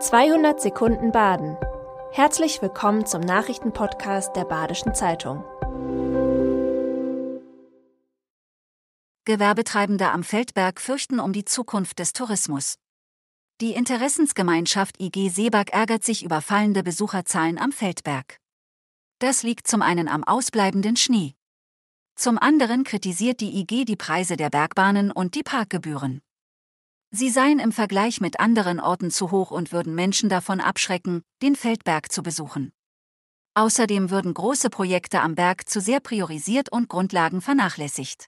200 Sekunden Baden. Herzlich willkommen zum Nachrichtenpodcast der Badischen Zeitung. Gewerbetreibende am Feldberg fürchten um die Zukunft des Tourismus. Die Interessensgemeinschaft IG Seeberg ärgert sich über fallende Besucherzahlen am Feldberg. Das liegt zum einen am ausbleibenden Schnee. Zum anderen kritisiert die IG die Preise der Bergbahnen und die Parkgebühren. Sie seien im Vergleich mit anderen Orten zu hoch und würden Menschen davon abschrecken, den Feldberg zu besuchen. Außerdem würden große Projekte am Berg zu sehr priorisiert und Grundlagen vernachlässigt.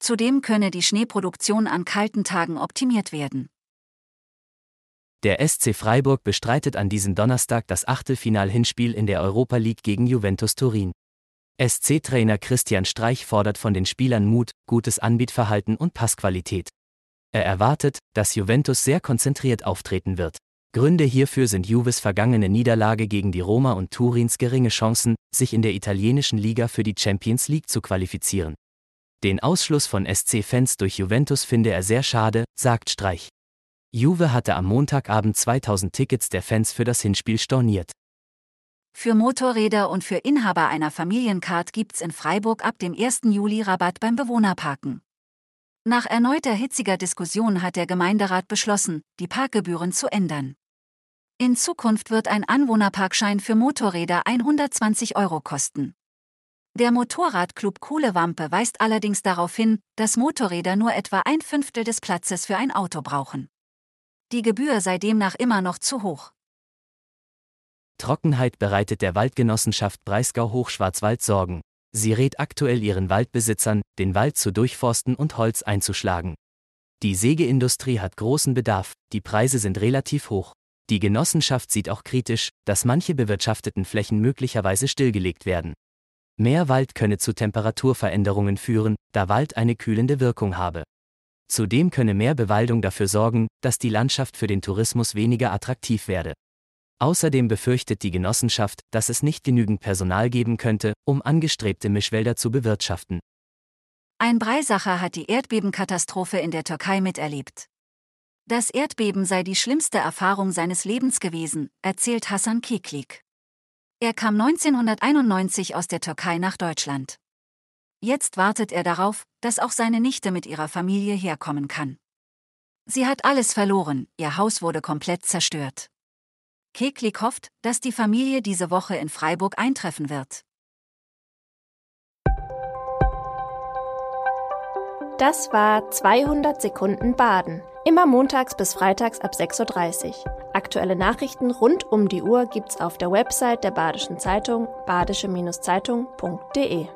Zudem könne die Schneeproduktion an kalten Tagen optimiert werden. Der SC Freiburg bestreitet an diesem Donnerstag das Achtelfinal-Hinspiel in der Europa League gegen Juventus Turin. SC-Trainer Christian Streich fordert von den Spielern Mut, gutes Anbietverhalten und Passqualität. Er erwartet, dass Juventus sehr konzentriert auftreten wird. Gründe hierfür sind Juves vergangene Niederlage gegen die Roma und Turins geringe Chancen, sich in der italienischen Liga für die Champions League zu qualifizieren. Den Ausschluss von SC-Fans durch Juventus finde er sehr schade, sagt Streich. Juve hatte am Montagabend 2000 Tickets der Fans für das Hinspiel storniert. Für Motorräder und für Inhaber einer Familiencard gibt's in Freiburg ab dem 1. Juli Rabatt beim Bewohnerparken. Nach erneuter hitziger Diskussion hat der Gemeinderat beschlossen, die Parkgebühren zu ändern. In Zukunft wird ein Anwohnerparkschein für Motorräder 120 Euro kosten. Der Motorradclub Kohlewampe weist allerdings darauf hin, dass Motorräder nur etwa ein Fünftel des Platzes für ein Auto brauchen. Die Gebühr sei demnach immer noch zu hoch. Trockenheit bereitet der Waldgenossenschaft Breisgau Hochschwarzwald Sorgen. Sie rät aktuell ihren Waldbesitzern, den Wald zu durchforsten und Holz einzuschlagen. Die Sägeindustrie hat großen Bedarf, die Preise sind relativ hoch. Die Genossenschaft sieht auch kritisch, dass manche bewirtschafteten Flächen möglicherweise stillgelegt werden. Mehr Wald könne zu Temperaturveränderungen führen, da Wald eine kühlende Wirkung habe. Zudem könne mehr Bewaldung dafür sorgen, dass die Landschaft für den Tourismus weniger attraktiv werde. Außerdem befürchtet die Genossenschaft, dass es nicht genügend Personal geben könnte, um angestrebte Mischwälder zu bewirtschaften. Ein Breisacher hat die Erdbebenkatastrophe in der Türkei miterlebt. Das Erdbeben sei die schlimmste Erfahrung seines Lebens gewesen, erzählt Hassan Keklik. Er kam 1991 aus der Türkei nach Deutschland. Jetzt wartet er darauf, dass auch seine Nichte mit ihrer Familie herkommen kann. Sie hat alles verloren, ihr Haus wurde komplett zerstört. Keklik hofft, dass die Familie diese Woche in Freiburg eintreffen wird. Das war 200 Sekunden Baden. Immer montags bis freitags ab 6.30 Uhr. Aktuelle Nachrichten rund um die Uhr gibt's auf der Website der Badischen Zeitung badische-zeitung.de.